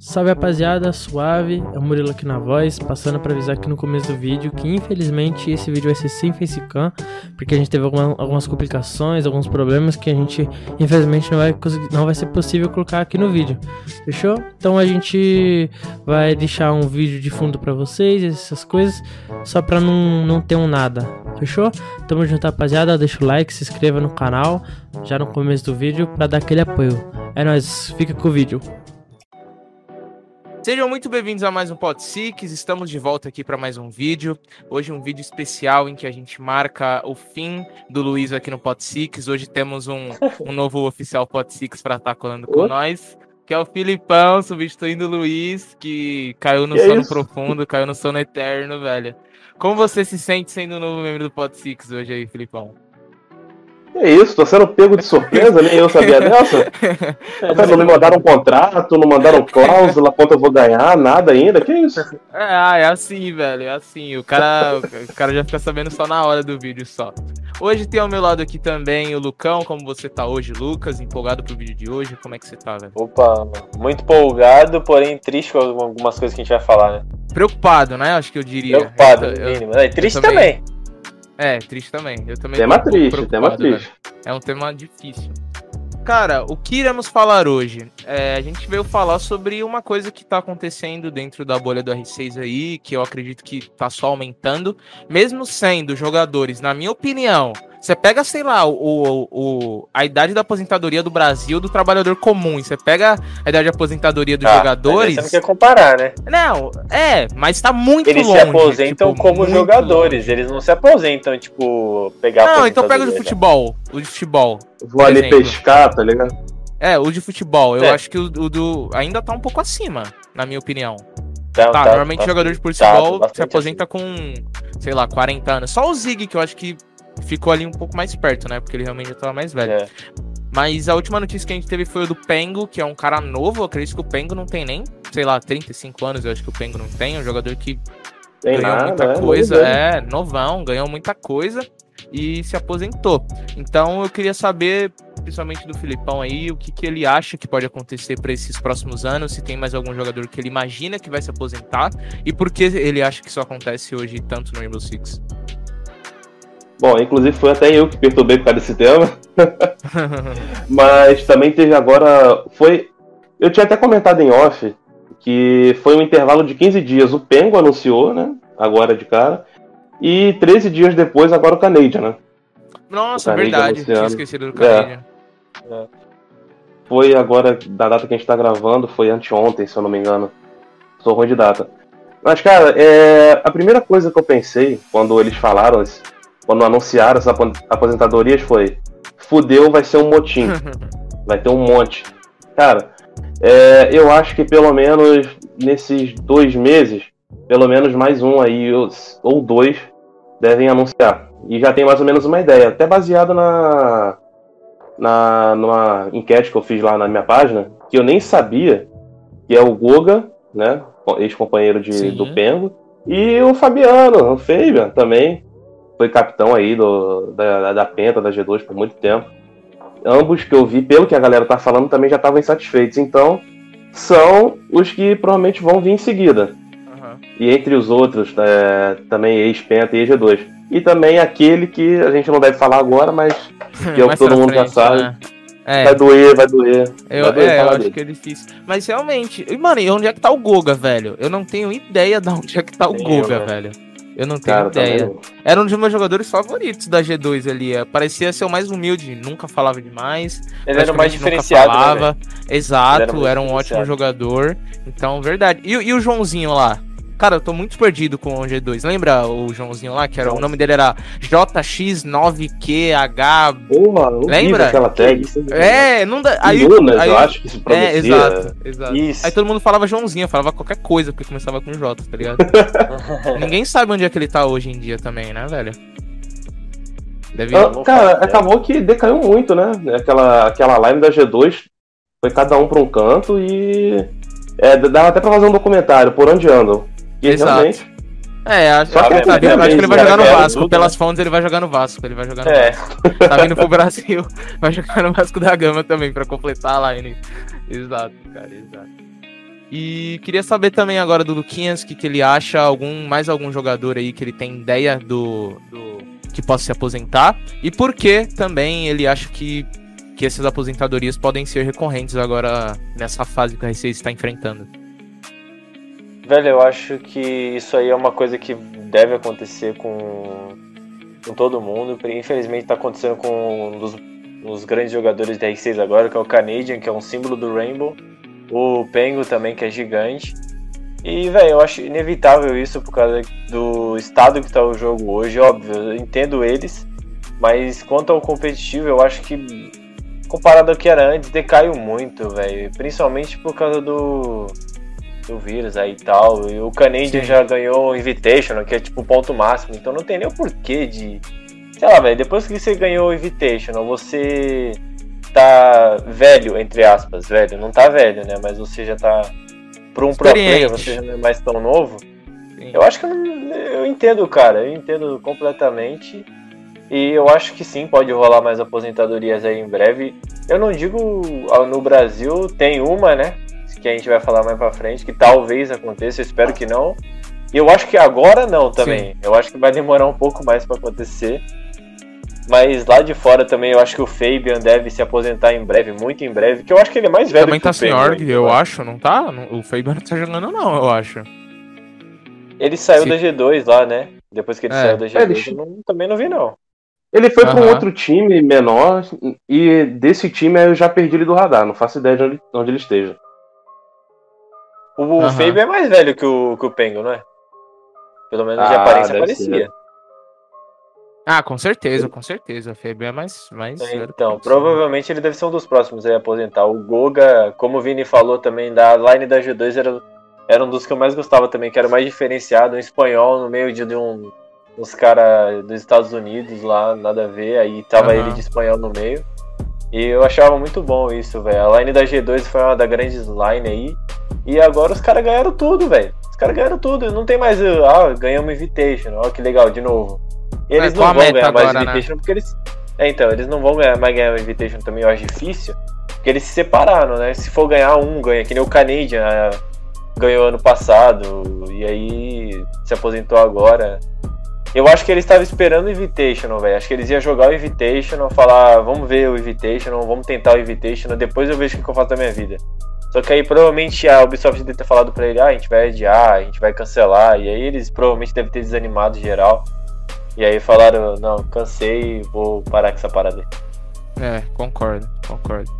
Salve rapaziada, suave, é o Murilo aqui na voz, passando para avisar aqui no começo do vídeo que infelizmente esse vídeo vai ser sem facecam, porque a gente teve alguma, algumas complicações, alguns problemas que a gente infelizmente não vai, não vai ser possível colocar aqui no vídeo, fechou? Então a gente vai deixar um vídeo de fundo para vocês, essas coisas, só pra não, não ter um nada, fechou? Tamo junto rapaziada, deixa o like, se inscreva no canal, já no começo do vídeo, para dar aquele apoio. É nóis, fica com o vídeo. Sejam muito bem-vindos a mais um Pod Six. Estamos de volta aqui para mais um vídeo. Hoje um vídeo especial em que a gente marca o fim do Luiz aqui no Pod Six. Hoje temos um, um novo oficial Pod Six para estar tá colando com nós, que é o Filipão, substituindo o Luiz, que caiu no que sono é profundo, caiu no sono eterno, velho. Como você se sente sendo o novo membro do Pod Six hoje aí, Filipão? É isso, tô sendo pego de surpresa, nem eu sabia dessa. não me mandaram um contrato, não mandaram cláusula, quanto eu vou ganhar, nada ainda, que isso? É, é assim, velho, é assim. O cara, o cara já fica sabendo só na hora do vídeo só. Hoje tem ao meu lado aqui também o Lucão, como você tá hoje, Lucas? Empolgado pro vídeo de hoje? Como é que você tá, velho? Opa, muito empolgado, porém triste com algumas coisas que a gente vai falar, né? Preocupado, né? Acho que eu diria. Preocupado, eu, mínimo. É, triste também. também. É, triste também. Eu também tema um triste, tema triste. É um tema difícil. Cara, o que iremos falar hoje? É, a gente veio falar sobre uma coisa que tá acontecendo dentro da bolha do R6 aí, que eu acredito que tá só aumentando, mesmo sendo jogadores, na minha opinião, você pega, sei lá, o, o, a idade da aposentadoria do Brasil do trabalhador comum. Você pega a idade de aposentadoria dos ah, jogadores. Você não quer comparar, né? Não, é, mas tá muito eles longe. Eles se aposentam tipo, como jogadores. Longe. Eles não se aposentam, tipo, pegar Não, então pega o de futebol. O de futebol. Vou ali pescar, tá ligado? É, o de futebol. Eu é. acho que o, o, do. ainda tá um pouco acima, na minha opinião. Tá, tá, normalmente tá, jogador de futebol tá, se aposenta assim. com, sei lá, 40 anos. Só o Zig, que eu acho que ficou ali um pouco mais perto, né? Porque ele realmente já tava mais velho. É. Mas a última notícia que a gente teve foi o do Pengo, que é um cara novo. Eu acredito que o Pengo não tem nem, sei lá, 35 anos. Eu acho que o Pengo não tem. É um jogador que tem ganhou nada, muita é, coisa. É, novão, ganhou muita coisa e se aposentou. Então eu queria saber, principalmente do Filipão aí, o que, que ele acha que pode acontecer para esses próximos anos, se tem mais algum jogador que ele imagina que vai se aposentar e por que ele acha que isso acontece hoje tanto no Rainbow Six. Bom, inclusive foi até eu que perturbei por causa desse tema. Mas também teve agora. Foi. Eu tinha até comentado em off que foi um intervalo de 15 dias. O Pengo anunciou, né? Agora de cara. E 13 dias depois, agora o Canadian, né? Nossa, verdade. Tinha esquecido do Canadian. É. É. Foi agora, da data que a gente tá gravando, foi anteontem, se eu não me engano. Sou ruim de data. Mas, cara, é... a primeira coisa que eu pensei quando eles falaram quando anunciaram as aposentadorias foi: fudeu, vai ser um motim. vai ter um monte. Cara, é, eu acho que pelo menos nesses dois meses, pelo menos mais um aí, ou dois, devem anunciar. E já tem mais ou menos uma ideia, até baseado na, na numa enquete que eu fiz lá na minha página, que eu nem sabia, que é o Goga, né, ex-companheiro do Pengo, e o Fabiano, o Fabian também, foi capitão aí do, da, da Penta, da G2 por muito tempo. Ambos que eu vi, pelo que a galera tá falando, também já estavam insatisfeitos. Então, são os que provavelmente vão vir em seguida. Uhum. E entre os outros, é, também ex-Penta e ex-G2. E também aquele que a gente não deve falar agora, mas que é o que todo mundo frente, já sabe. Né? É. Vai doer, vai doer. Eu, vai doer é, eu acho que é difícil. Mas realmente, mano, e onde é que tá o Goga, velho? Eu não tenho ideia de onde é que tá o Goga, velho. Eu não tenho Cara, ideia. Também... Era um dos meus jogadores favoritos da G2 ali. É, parecia ser o mais humilde, nunca falava demais. Ele era o mais diferenciado. Falava. Né, Exato, era, era, um ótimo jogador. Então, verdade. E, e o Joãozinho lá? Cara, eu tô muito perdido com o G2. Lembra o Joãozinho lá? Que era, o nome dele era JX9QH. Porra, Lembra? aquela tag. É, não dá. Aí, Lunas, aí, eu acho que se pronuncia. É, exato, exato. Isso. Aí todo mundo falava Joãozinho, falava qualquer coisa, porque começava com J, tá ligado? Ninguém sabe onde é que ele tá hoje em dia também, né, velho? Deve... Ah, cara, acabou que decaiu muito, né? Aquela, aquela line da G2 foi cada um pra um canto e. É, dava até pra fazer um documentário, por onde andam. E Exato. realmente. É, acho, que, é, acho que ele vai jogar no Vasco. Pelas fontes, ele vai jogar no Vasco. Ele vai jogar no é. Vasco. Tá vindo pro Brasil. Vai jogar no Vasco da Gama também, pra completar a line. Exato, cara, exato. E queria saber também agora do Luquinhas, que, que ele acha algum mais algum jogador aí que ele tem ideia do, do que possa se aposentar e por que também ele acha que que essas aposentadorias podem ser recorrentes agora nessa fase que a Receita está enfrentando. Velho, eu acho que isso aí é uma coisa que deve acontecer com, com todo mundo. Infelizmente está acontecendo com um dos, dos, grandes jogadores da R6 agora, que é o Canadian, que é um símbolo do Rainbow. O Pengo também, que é gigante. E, velho, eu acho inevitável isso por causa do estado que tá o jogo hoje. Óbvio, eu entendo eles. Mas quanto ao competitivo, eu acho que comparado ao que era antes, decaiu muito, velho. Principalmente por causa do, do vírus aí e tal. E o Canadian já ganhou o Invitational, que é tipo o ponto máximo. Então não tem nem o porquê de. Sei lá, velho. Depois que você ganhou o Invitational, você tá velho, entre aspas, velho. Não tá velho, né? Mas você já tá. Por um pro player, você já não é mais tão novo. Sim. Eu acho que eu, eu entendo, cara. Eu entendo completamente. E eu acho que sim, pode rolar mais aposentadorias aí em breve. Eu não digo no Brasil, tem uma, né? Que a gente vai falar mais pra frente, que talvez aconteça, eu espero que não. E eu acho que agora não também. Sim. Eu acho que vai demorar um pouco mais para acontecer. Mas lá de fora também eu acho que o Fabian deve se aposentar em breve, muito em breve, que eu acho que ele é mais velho também que tá o sem org, eu né? acho, não tá? O Fabian não tá jogando não, eu acho. Ele saiu da G2 lá, né? Depois que ele é. saiu da G2, eu não, também não vi não. Ele foi uhum. para um outro time menor e desse time eu já perdi ele do radar, não faço ideia de onde, onde ele esteja. O uhum. é mais velho que o, que o Pengo, não é? Pelo menos de ah, aparência parecia. Ser. Ah, com certeza, com certeza. O Fabe é mais, mais é, Então, provavelmente ele deve ser um dos próximos a aposentar. O Goga, como o Vini falou também, da line da G2 era, era um dos que eu mais gostava também, que era o mais diferenciado, um espanhol no meio de, de um uns caras dos Estados Unidos lá, nada a ver, aí tava uhum. ele de espanhol no meio. E eu achava muito bom isso, velho. A line da G2 foi uma das grandes line aí. E agora os caras ganharam tudo, velho. Os caras ganharam tudo. Não tem mais, ah, ganhamos Invitation. Ó, que legal, de novo. E eles não vão ganhar mais agora, Invitation né? porque eles. É, então, eles não vão ganhar, mais ganhar o Invitation também, eu acho difícil. Porque eles se separaram, né? Se for ganhar um, ganha. Que nem o Canadian ah, ganhou ano passado. E aí se aposentou agora. Eu acho que ele estava esperando o Invitational, velho. Acho que eles iam jogar o Invitational, falar, vamos ver o Invitational, vamos tentar o Invitational, depois eu vejo o que eu faço da minha vida. Só que aí provavelmente a Ubisoft deve ter falado pra ele, ah, a gente vai adiar, a gente vai cancelar, e aí eles provavelmente devem ter desanimado geral. E aí falaram, não, cansei, vou parar com essa parada aí. É, concordo, concordo.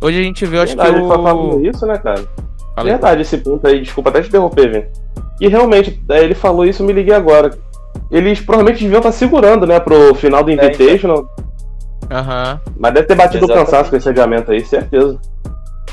Hoje a gente viu, acho Verdade, que o... falando isso, né, cara? Falei. Verdade, esse ponto aí, desculpa até te interromper, Vini. E realmente, ele falou isso, eu me liguei agora eles provavelmente deviam estar segurando, né, pro final do Invitational. Aham. Uhum. Mas deve ter batido o cansaço com esse adiamento aí, certeza.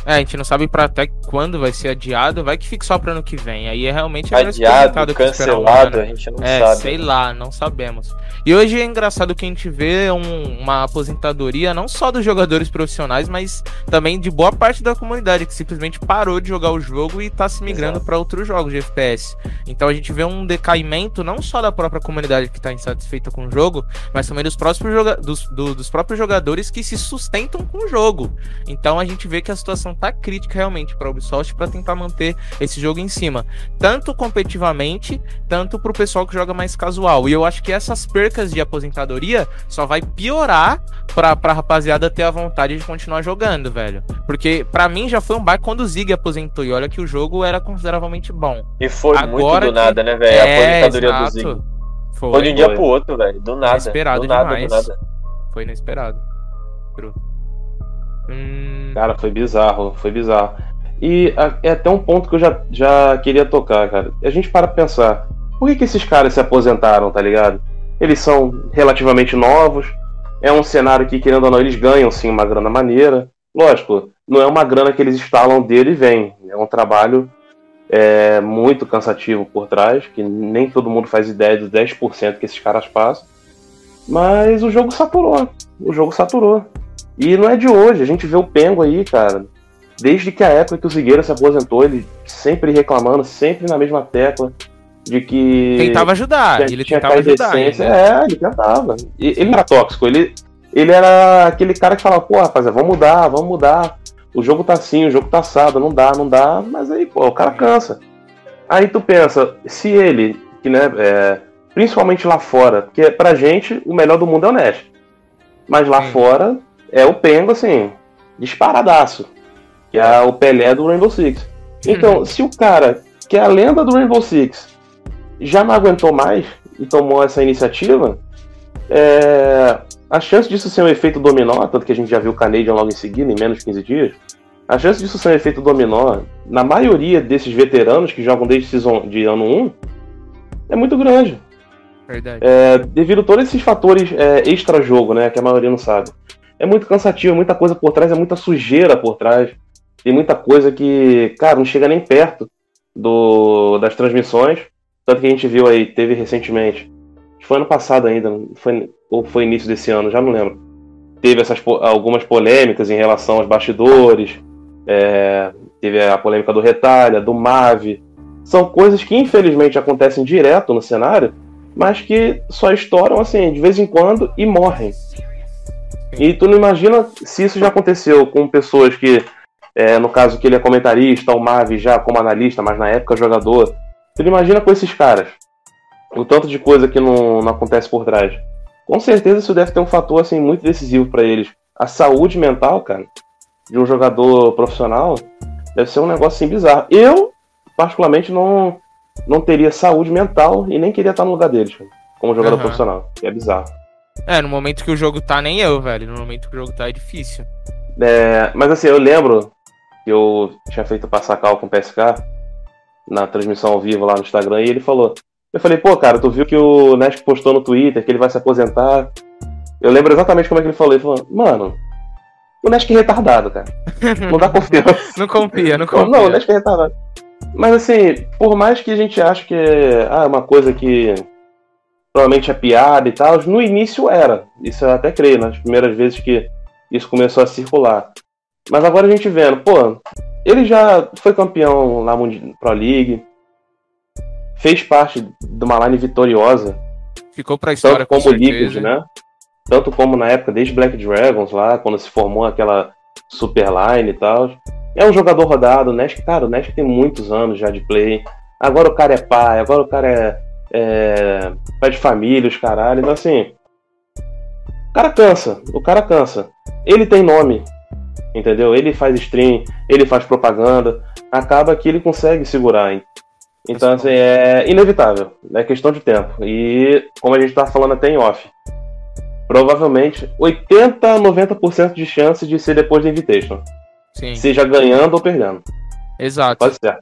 É, a gente não sabe para até quando vai ser adiado, vai que fica só para ano que vem. Aí é realmente adiado, cancelado, a gente não é, sabe. sei lá, não sabemos. E hoje é engraçado que a gente vê um, uma aposentadoria não só dos jogadores profissionais, mas também de boa parte da comunidade que simplesmente parou de jogar o jogo e tá se migrando para outros jogos de FPS. Então a gente vê um decaimento não só da própria comunidade que tá insatisfeita com o jogo, mas também dos próprios, dos, do, dos próprios jogadores que se sustentam com o jogo. Então a gente vê que a situação tá crítica realmente para a Ubisoft para tentar manter esse jogo em cima, tanto competitivamente, tanto para o pessoal que joga mais casual. E eu acho que essas percas de aposentadoria só vai piorar para a rapaziada ter a vontade de continuar jogando, velho. Porque para mim já foi um baque quando o Zig aposentou e olha que o jogo era consideravelmente bom. E foi Agora muito do nada, né, velho? É, a aposentadoria exato. do Zig. Foi, foi de um dia pro outro, velho. Do nada. Inesperado do nada, demais. Do nada. Foi inesperado. Hum... Cara, foi bizarro, foi bizarro. E é até um ponto que eu já, já queria tocar, cara. A gente para pensar, por que, que esses caras se aposentaram, tá ligado? Eles são relativamente novos, é um cenário que, querendo ou não, eles ganham sim uma grana maneira. Lógico, não é uma grana que eles instalam dele e vem. É um trabalho é, muito cansativo por trás, que nem todo mundo faz ideia dos 10% que esses caras passam. Mas o jogo saturou. O jogo saturou. E não é de hoje, a gente vê o Pengo aí, cara. Desde que a época que o Zigueira se aposentou, ele sempre reclamando, sempre na mesma tecla de que. Tentava ajudar, ele tentava ajudar. Ainda. É, ele tentava. Ele não era tóxico, ele, ele era aquele cara que falava, pô, rapaziada, vamos mudar, vamos mudar. o jogo tá assim, o jogo tá assado, não dá, não dá, mas aí, pô, o cara cansa. Aí tu pensa, se ele, que né, é, principalmente lá fora, porque pra gente o melhor do mundo é o Nash. Mas lá fora é o Pengo, assim, disparadaço. Que é o Pelé do Rainbow Six. Então, se o cara, que é a lenda do Rainbow Six, já não aguentou mais e tomou essa iniciativa, é, a chance disso ser um efeito dominó, tanto que a gente já viu o Canadian logo em seguida, em menos de 15 dias, a chance disso ser um efeito dominó, na maioria desses veteranos que jogam desde season de ano 1, é muito grande. Verdade. É, devido a todos esses fatores é, extra-jogo, né, que a maioria não sabe. É muito cansativo, muita coisa por trás, é muita sujeira por trás. Tem muita coisa que, cara, não chega nem perto do, das transmissões. Tanto que a gente viu aí, teve recentemente, foi ano passado ainda, foi, ou foi início desse ano, já não lembro. Teve essas, algumas polêmicas em relação aos bastidores, é, teve a polêmica do Retalha, do Mave. São coisas que infelizmente acontecem direto no cenário, mas que só estouram assim, de vez em quando e morrem. E tu não imagina se isso já aconteceu com pessoas que, é, no caso que ele é comentarista, o Mave já como analista, mas na época jogador. Tu não imagina com esses caras. O tanto de coisa que não, não acontece por trás. Com certeza isso deve ter um fator assim muito decisivo para eles. A saúde mental, cara, de um jogador profissional deve ser um negócio assim bizarro. Eu, particularmente, não, não teria saúde mental e nem queria estar no lugar deles, como jogador uhum. profissional. é bizarro. É, no momento que o jogo tá, nem eu, velho. No momento que o jogo tá, é difícil. É, mas assim, eu lembro que eu tinha feito passar cal com o PSK na transmissão ao vivo lá no Instagram e ele falou: eu falei, pô, cara, tu viu que o Nesk postou no Twitter que ele vai se aposentar. Eu lembro exatamente como é que ele falou. Ele falou, mano, o Nesk é retardado, cara. Não dá confiança. não confia, não confia. Não, o Nesk é retardado. Mas assim, por mais que a gente ache que é ah, uma coisa que provavelmente é piada e tal, no início era. Isso eu até creio, nas primeiras vezes que isso começou a circular. Mas agora a gente vendo, pô, ele já foi campeão na Pro League, fez parte de uma line vitoriosa. Ficou pra história tanto como Liquid, né? Tanto como na época, desde Black Dragons lá, quando se formou aquela super line e tal. É um jogador rodado, o Nesk, cara, o Nesk tem muitos anos já de play. Agora o cara é pai, agora o cara é, é pai de família, os caralho. Então assim, o cara cansa, o cara cansa. Ele tem nome, entendeu? Ele faz stream, ele faz propaganda. Acaba que ele consegue segurar. Então, assim, é inevitável. É questão de tempo. E, como a gente tá falando até em off, provavelmente 80 a 90% de chance de ser depois do Invitation. Sim. Seja ganhando ou perdendo. Exato. Pode ser.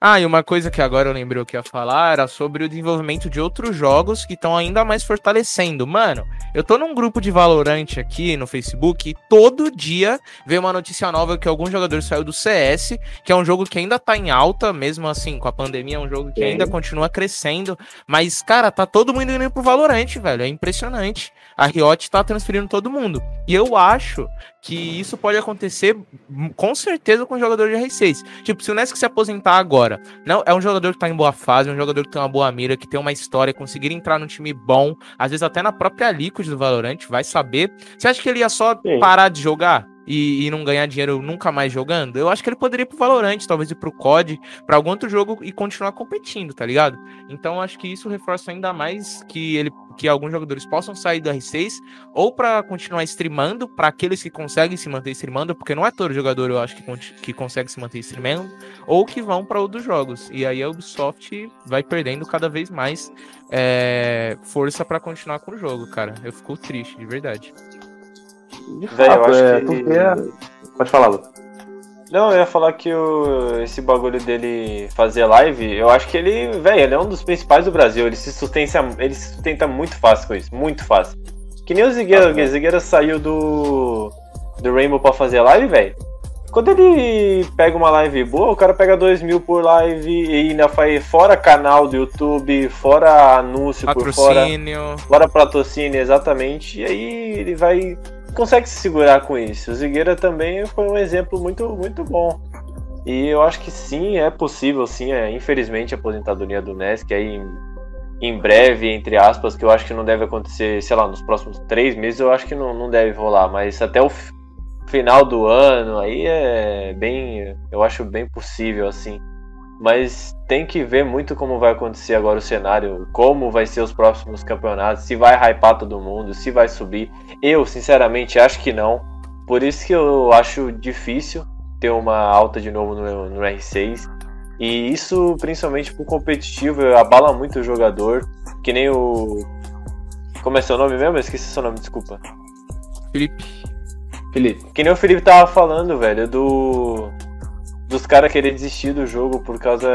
Ah, e uma coisa que agora eu lembrei que ia falar era sobre o desenvolvimento de outros jogos que estão ainda mais fortalecendo. Mano, eu tô num grupo de Valorant aqui no Facebook e todo dia vem uma notícia nova que algum jogador saiu do CS, que é um jogo que ainda tá em alta, mesmo assim, com a pandemia, é um jogo que ainda continua crescendo. Mas, cara, tá todo mundo indo pro Valorant, velho. É impressionante. A Riot tá transferindo todo mundo. E eu acho que isso pode acontecer com certeza com o jogador de R6. Tipo, se o Nesk se aposentar agora, não é um jogador que tá em boa fase, é um jogador que tem uma boa mira, que tem uma história, conseguir entrar num time bom, às vezes até na própria Liquid do Valorant, vai saber. Você acha que ele ia só Sim. parar de jogar? E, e, não ganhar dinheiro nunca mais jogando, eu acho que ele poderia ir pro Valorant, talvez ir pro COD, para algum outro jogo e continuar competindo, tá ligado? Então acho que isso reforça ainda mais que ele que alguns jogadores possam sair do R6 ou para continuar streamando, para aqueles que conseguem se manter streamando, porque não é todo jogador eu acho que, que consegue se manter streamando, ou que vão para outros jogos. E aí a Ubisoft vai perdendo cada vez mais é, força para continuar com o jogo, cara. Eu fico triste, de verdade. De Véio, fato, acho é, que... É... Pode falar, Lu. Não, eu ia falar que o, esse bagulho dele fazer live, eu acho que ele, velho, ele é um dos principais do Brasil. Ele se sustenta, ele se sustenta muito fácil com isso, muito fácil. Que nem o Zigueira, ah, o Zigueira saiu do, do Rainbow pra fazer live, velho. Quando ele pega uma live boa, o cara pega 2 mil por live e ainda faz fora canal do YouTube, fora anúncio patrocínio. por fora. Fora patrocínio, exatamente. E aí ele vai consegue se segurar com isso. O Zigueira também foi um exemplo muito, muito bom. E eu acho que sim, é possível, sim, é, infelizmente, a aposentadoria do Nesk aí em, em, breve, entre aspas, que eu acho que não deve acontecer, sei lá, nos próximos três meses, eu acho que não, não deve rolar, mas até o, final do ano, aí é bem. Eu acho bem possível, assim. Mas tem que ver muito como vai acontecer agora o cenário, como vai ser os próximos campeonatos, se vai hypar todo mundo, se vai subir. Eu, sinceramente, acho que não. Por isso que eu acho difícil ter uma alta de novo no, no R6. E isso, principalmente pro competitivo, abala muito o jogador. Que nem o. Como é seu nome mesmo? Eu esqueci seu nome, desculpa. Felipe. Felipe. Que nem o Felipe tava falando, velho, do. Dos caras querer desistir do jogo por causa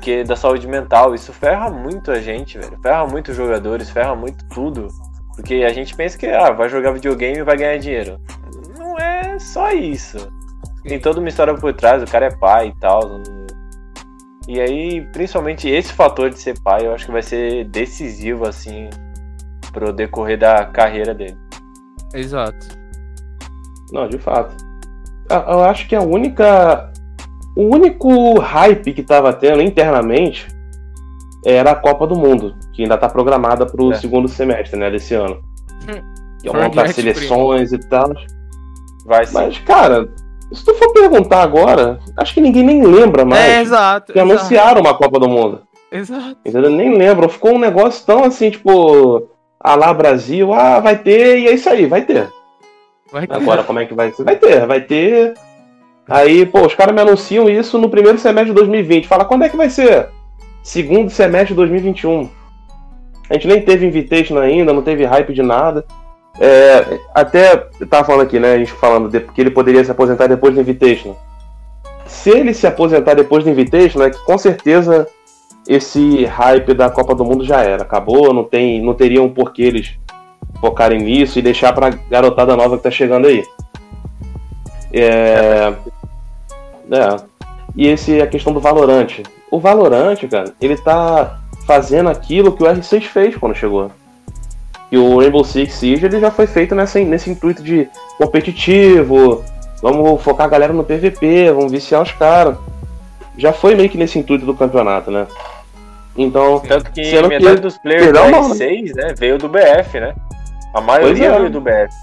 que da saúde mental. Isso ferra muito a gente, velho. Ferra muito os jogadores, ferra muito tudo. Porque a gente pensa que ah, vai jogar videogame e vai ganhar dinheiro. Não é só isso. Tem toda uma história por trás, o cara é pai e tal. E aí, principalmente esse fator de ser pai, eu acho que vai ser decisivo, assim, pro decorrer da carreira dele. Exato. Não, de fato. Eu acho que a única. O único hype que tava tendo internamente era a Copa do Mundo, que ainda tá programada pro é. segundo semestre, né, desse ano. Hum. Que é uma das seleções primo. e tal. Vai sim. Mas, cara, se tu for perguntar agora, acho que ninguém nem lembra mais. É, exato. Que exato. anunciaram uma Copa do Mundo. Exato. Entendeu? Nem lembram. Ficou um negócio tão assim, tipo, a lá Brasil, ah, vai ter, e é isso aí, vai ter. Vai ter. Agora, como é que vai ser? Vai ter, vai ter. Aí, pô, os caras me anunciam isso no primeiro semestre de 2020. Fala, quando é que vai ser? Segundo semestre de 2021. A gente nem teve invitation ainda, não teve hype de nada. É, até eu tava falando aqui, né? A gente falando de, que ele poderia se aposentar depois do Invitation. Se ele se aposentar depois do Invitation, é que com certeza esse hype da Copa do Mundo já era. Acabou, não, tem, não teriam por que eles focarem nisso e deixar pra garotada nova que tá chegando aí. É. é. E esse a questão do Valorante. O Valorante, cara, ele tá fazendo aquilo que o R6 fez quando chegou. E o Rainbow Six Siege ele já foi feito nessa, nesse intuito de competitivo, vamos focar a galera no PVP, vamos viciar os caras. Já foi meio que nesse intuito do campeonato, né? Então. Tanto que metade que... dos players do R6 né, veio do BF, né? A maioria é. do BF.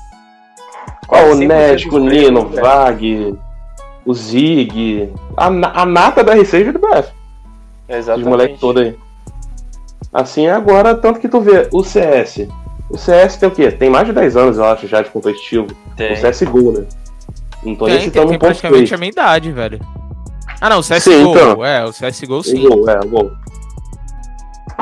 Qual o Nesk, o Nino, o Vag, o Zig. A, a nata da R6 veio do BF. Exatamente. Os moleques todos aí. Assim é agora, tanto que tu vê o CS. O CS tem o quê? Tem mais de 10 anos, eu acho, já de competitivo. Tem. O CSGO, né? Não tô tem, nem citando tem, um praticamente a minha idade, velho. Ah, não, o CSGO. Sim, então. É, o CSGO sim. CSGO, é, bom.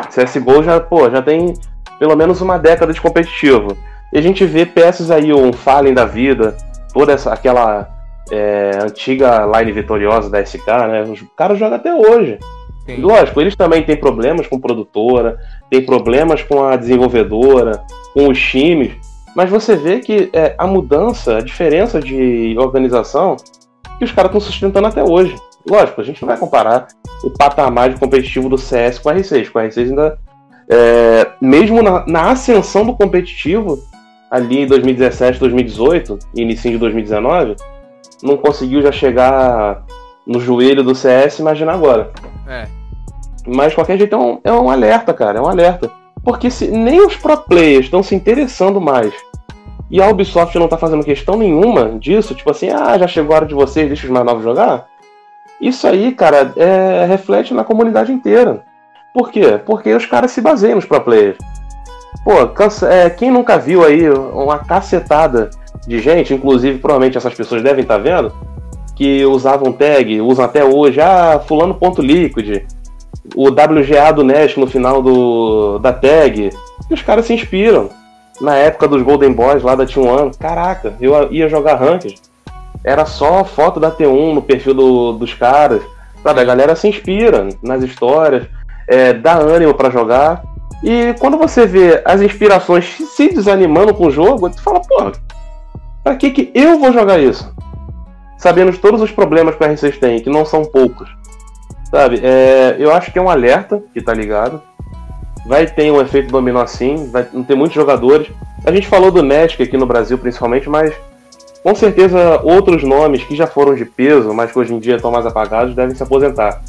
CSGO já, pô, já tem pelo menos uma década de competitivo. E a gente vê peças aí, um Fallen da vida, toda essa, aquela é, antiga line vitoriosa da SK, né? Os caras jogam até hoje. Sim. Lógico, eles também têm problemas com produtora, tem problemas com a desenvolvedora, com os times, mas você vê que é, a mudança, a diferença de organização, que os caras estão sustentando até hoje. Lógico, a gente não vai comparar o patamar de competitivo do CS com a R6, com a R6 ainda. É, mesmo na, na, ascensão do competitivo, ali em 2017, 2018, início de 2019, não conseguiu já chegar no joelho do CS, imagina agora. É. Mas de qualquer jeito é um, é um alerta, cara, é um alerta. Porque se nem os pro players estão se interessando mais e a Ubisoft não tá fazendo questão nenhuma disso, tipo assim, ah, já chegou a hora de vocês, deixa os mais novos jogar. Isso aí, cara, é, reflete na comunidade inteira. Por quê? Porque os caras se baseiam nos pro players. Pô, cansa, é, quem nunca viu aí uma cacetada de gente, inclusive provavelmente essas pessoas devem estar tá vendo, que usavam tag, usam até hoje, ah, fulano ponto liquid, o WGA do Nest no final do, da tag. E os caras se inspiram. Na época dos Golden Boys lá da T1, caraca, eu ia jogar ranked. Era só foto da T1 no perfil do, dos caras. Sabe, a galera se inspira nas histórias, é, dá ânimo para jogar. E quando você vê as inspirações se desanimando com o jogo, tu fala, porra, pra que, que eu vou jogar isso? Sabendo todos os problemas que o R6 tem, que não são poucos. Sabe, é, eu acho que é um alerta que tá ligado. Vai ter um efeito dominó assim, vai ter muitos jogadores. A gente falou do Magic aqui no Brasil principalmente, mas com certeza outros nomes que já foram de peso, mas que hoje em dia estão mais apagados, devem se aposentar.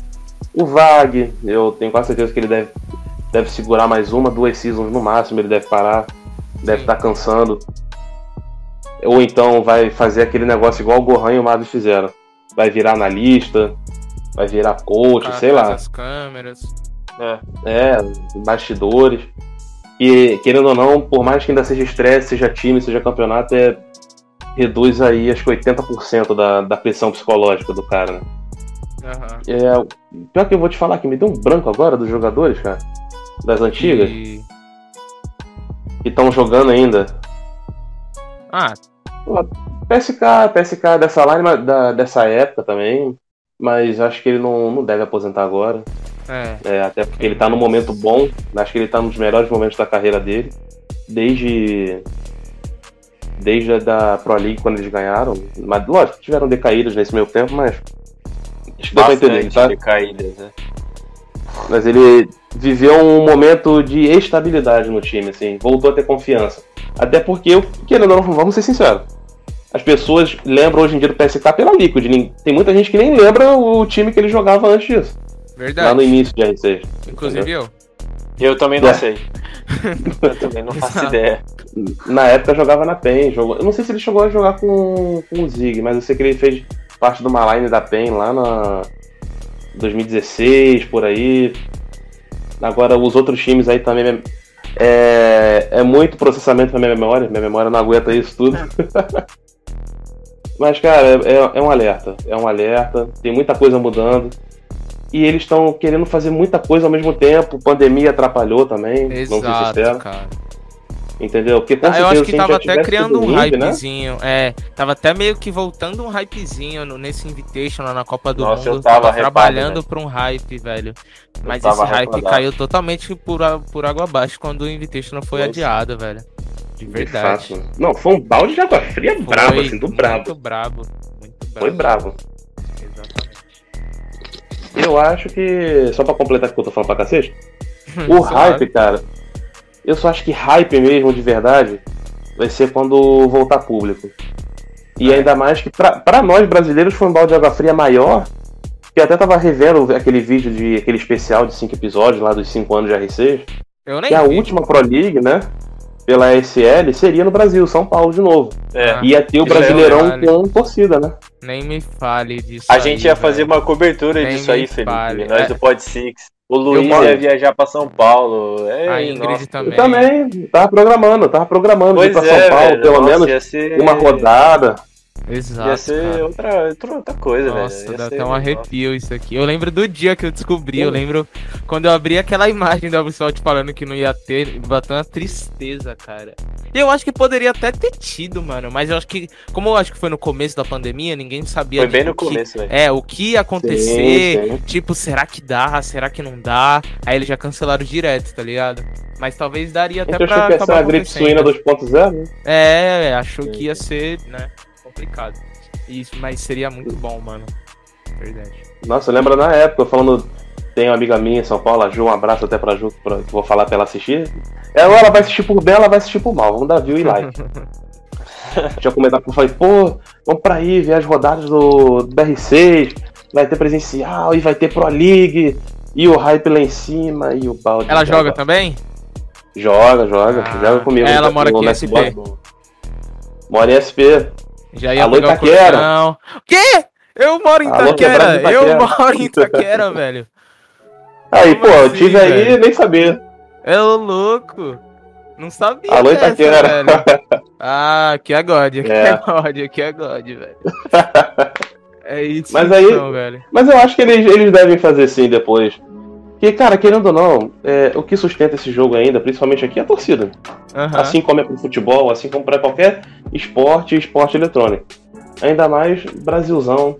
O Vag, eu tenho quase certeza que ele deve, deve segurar mais uma, duas seasons no máximo, ele deve parar, deve estar tá cansando. Ou então vai fazer aquele negócio igual o Gohan e o Mavi fizeram. Vai virar analista, vai virar coach, sei lá. As câmeras. É. é, bastidores. E querendo ou não, por mais que ainda seja estresse, seja time, seja campeonato, é, reduz aí acho que 80% da, da pressão psicológica do cara, né? Uhum. É, pior que eu vou te falar que me deu um branco agora dos jogadores, cara. Das antigas. E... Que estão jogando ainda. Ah. PSK, PSK dessa line, da, dessa época também. Mas acho que ele não, não deve aposentar agora. É. é até porque ele tá num momento bom. Acho que ele tá nos melhores momentos da carreira dele. Desde. Desde a da Pro League quando eles ganharam. Mas lógico, tiveram decaídas nesse meio tempo, mas. Acho que deu pra entender, tá? Decaídas, né? Mas ele viveu um momento de estabilidade no time, assim, voltou a ter confiança. Até porque, eu, querendo ou não, vamos ser sinceros, as pessoas lembram hoje em dia do PSK pela Liquid. Tem muita gente que nem lembra o time que ele jogava antes disso. Verdade. Lá no início de R6. Inclusive entendeu? eu. Eu também não é. sei. eu também não faço ideia. Na época jogava na PEN. Jogou... Eu não sei se ele chegou a jogar com, com o Zig, mas eu sei que ele fez parte de uma line da PEN lá na 2016, por aí. Agora os outros times aí também é, é muito processamento pra minha memória. Minha memória não aguenta isso tudo. Mas, cara, é, é um alerta. É um alerta. Tem muita coisa mudando. E eles estão querendo fazer muita coisa ao mesmo tempo. Pandemia atrapalhou também. Exato, cara. Entendeu? Porque com ah, eu acho que tava até criando um né? hypezinho. Né? É, tava até meio que voltando um hypezinho nesse Invitation lá na Copa do Nossa, Mundo. Eu tava, tava trabalhando pra um hype, velho. Mas esse hype caiu totalmente por, por água abaixo quando o Invitation foi Nossa. adiado, velho. De verdade. De não, foi um balde de água fria foi brabo, assim, do brabo. Muito brabo. Muito brabo. Foi brabo. Exatamente. Eu acho que, só pra completar o que eu tô falando pra cacete, o hype, cara, eu só acho que hype mesmo, de verdade, vai ser quando voltar público. E é. ainda mais que para nós brasileiros foi um balde de água fria maior. Que até tava revendo aquele vídeo de aquele especial de cinco episódios lá dos cinco anos de R6. Eu nem que é a última Pro League, né? Pela SL, seria no Brasil, São Paulo de novo. É. Ia ter o Brasileirão é com torcida, né? Nem me fale disso. A aí, gente ia velho. fazer uma cobertura Nem disso aí, Felipe. Fale. Nós é. do Pod Six. O Luiz ia viajar pra São Paulo. É, a Ingrid nossa. também. Eu também, tava programando, tava programando pois ir pra é, São Paulo, velho. pelo nossa, menos ser... uma rodada. Exato. Ia ser outra, outra coisa, velho. Nossa, dá até um arrepio isso aqui. Eu lembro do dia que eu descobri, eu lembro quando eu abri aquela imagem da Ubisoft falando que não ia ter, bateu uma tristeza, cara. E eu acho que poderia até ter tido, mano, mas eu acho que, como eu acho que foi no começo da pandemia, ninguém sabia. Foi bem no começo, velho. É, o que ia acontecer, sim, sim. tipo, será que dá, será que não dá? Aí eles já cancelaram direto, tá ligado? Mas talvez daria até pra. Achou que ia ser a gripe suína 2.0, né? É, achou que ia ser, né? Complicado. Isso, mas seria muito bom, mano. Verdade. Nossa, lembra na época, falando. Tem uma amiga minha em São Paulo, a Ju, um abraço até pra Ju, pra, que vou falar pra ela assistir. Ela, ela vai assistir por bem, ela vai assistir por mal. Vamos dar view e like. Tinha comentado eu falei, pô, vamos pra aí ver as rodadas do, do BR6, vai ter presencial e vai ter Pro League, e o hype lá em cima, e o balde. Ela joga também? Joga, joga, ah, joga comigo. Ela mora aqui em SP. Mora em SP. Já ia Alô, Itaquera. O quê? Eu moro em Alô, Itaquera. Eu moro em Itaquera, velho. Aí, Como pô, assim, eu tive velho? aí nem sabia. É louco. Não sabia. Alô, dessa, Itaquera. Velho. Ah, aqui é God, aqui é, é God, aqui é God, velho. É isso, mas aí, então, velho. Mas eu acho que eles, eles devem fazer sim depois. Porque, cara, querendo ou não, é, o que sustenta esse jogo ainda, principalmente aqui, é a torcida. Uhum. Assim como é pro futebol, assim como para qualquer esporte esporte eletrônico. Ainda mais Brasilzão,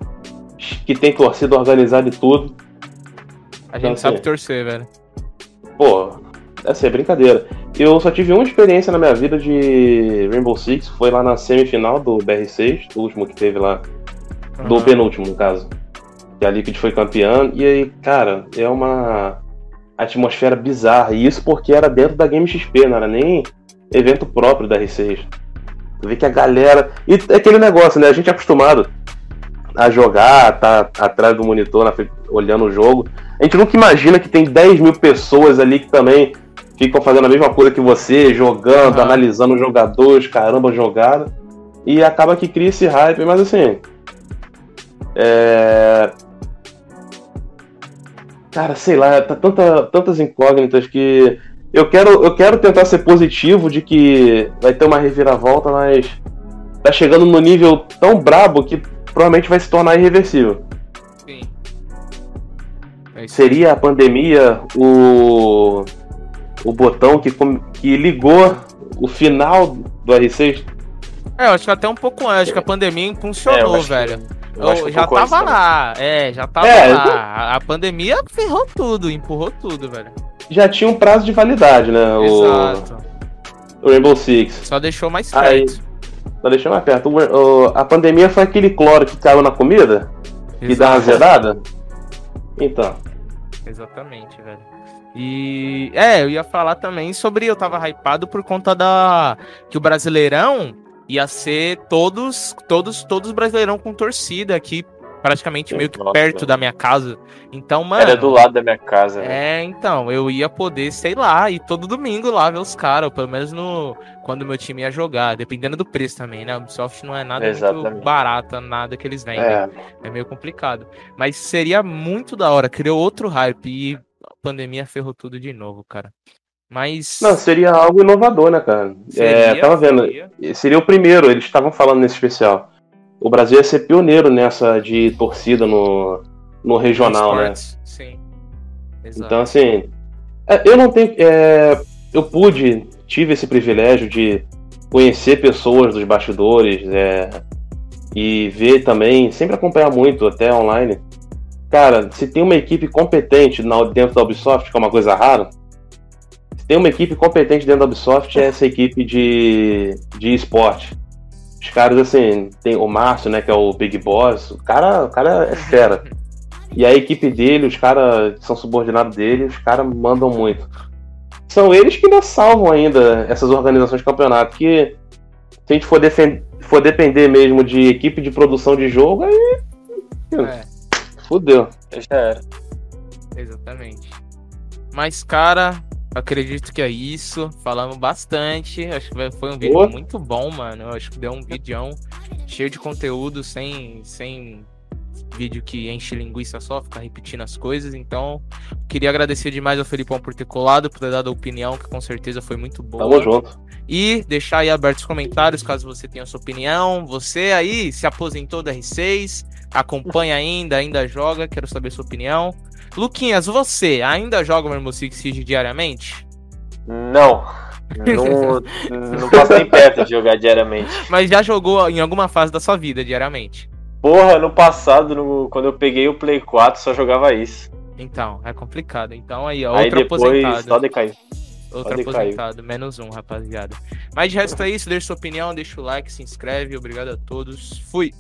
que tem torcida organizada e tudo. A gente então, sabe assim, torcer, velho. Pô, essa é brincadeira. Eu só tive uma experiência na minha vida de Rainbow Six, foi lá na semifinal do BR6, o último que teve lá. Uhum. Do penúltimo, no caso que a Liquid foi campeã, e aí, cara, é uma atmosfera bizarra. E isso porque era dentro da Game XP, não era nem evento próprio da R6. Tu vê que a galera. E é aquele negócio, né? A gente é acostumado a jogar, tá atrás do monitor, na olhando o jogo. A gente nunca imagina que tem 10 mil pessoas ali que também ficam fazendo a mesma coisa que você, jogando, uhum. analisando os jogadores, caramba, jogada. e acaba que cria esse hype, mas assim. É... Cara, sei lá, tá tanta, tantas incógnitas que eu quero, eu quero tentar ser positivo de que vai ter uma reviravolta, mas tá chegando no nível tão brabo que provavelmente vai se tornar irreversível. Sim. É Seria a pandemia o, o botão que, que ligou o final do R6? É, eu acho que até um pouco antes, que a pandemia impulsionou, é, velho. Eu, eu já tava lá, é, já tava é, lá. A pandemia ferrou tudo, empurrou tudo, velho. Já tinha um prazo de validade, né? Exato. O, o Rainbow Six. Só deixou mais perto. Aí, só deixou mais perto. O, o, a pandemia foi aquele cloro que caiu na comida? Exato. E dá uma azedada? Então. Exatamente, velho. E é, eu ia falar também sobre eu tava hypado por conta da que o Brasileirão ia ser todos todos todos Brasileirão com torcida aqui praticamente meio que Nossa, perto da minha casa. Então, mano. Era do lado da minha casa. É, então, eu ia poder, sei lá, ir todo domingo lá ver os caras, pelo menos no quando meu time ia jogar, dependendo do preço também, né? O Ubisoft não é nada Exatamente. muito barato, nada que eles vendem. É. é meio complicado. Mas seria muito da hora, criou outro hype e a pandemia ferrou tudo de novo, cara. Mas. Não, seria algo inovador, né, cara? Seria, é, tava vendo. Seria. seria o primeiro, eles estavam falando nesse especial o Brasil ia ser pioneiro nessa de torcida no, no regional, né? Sim. Exato. Então, assim, é, eu não tenho. É, eu pude, tive esse privilégio de conhecer pessoas dos bastidores é, e ver também, sempre acompanhar muito, até online. Cara, se tem uma equipe competente dentro da Ubisoft, que é uma coisa rara, tem uma equipe competente dentro da Ubisoft, é essa equipe de, de esporte. Os caras, assim, tem o Márcio, né, que é o Big Boss, o cara, o cara é fera. E a equipe dele, os caras são subordinados dele, os caras mandam muito. São eles que ainda salvam ainda essas organizações de campeonato, que se a gente for, for depender mesmo de equipe de produção de jogo, aí. É. Fudeu. Já era. Exatamente. Mas, cara, Acredito que é isso. Falamos bastante. Acho que foi um vídeo muito bom, mano. Acho que deu um vídeo cheio de conteúdo, sem, sem vídeo que enche linguiça só, ficar repetindo as coisas. Então, queria agradecer demais ao Felipão por ter colado, por ter dado a opinião, que com certeza foi muito boa. Tamo junto. E deixar aí abertos os comentários caso você tenha sua opinião. Você aí se aposentou da R6, acompanha ainda, ainda joga, quero saber sua opinião. Luquinhas, você ainda joga o Rainbow Six Siege diariamente? Não. Não, não passo nem perto de jogar diariamente. Mas já jogou em alguma fase da sua vida diariamente? Porra, no passado, no, quando eu peguei o Play 4, só jogava isso. Então, é complicado. Então aí, ó, aí depois. Só decaiu. Outro aposentado, menos um, rapaziada. Mas de resto é isso, deixa sua opinião, deixa o like, se inscreve. Obrigado a todos. Fui!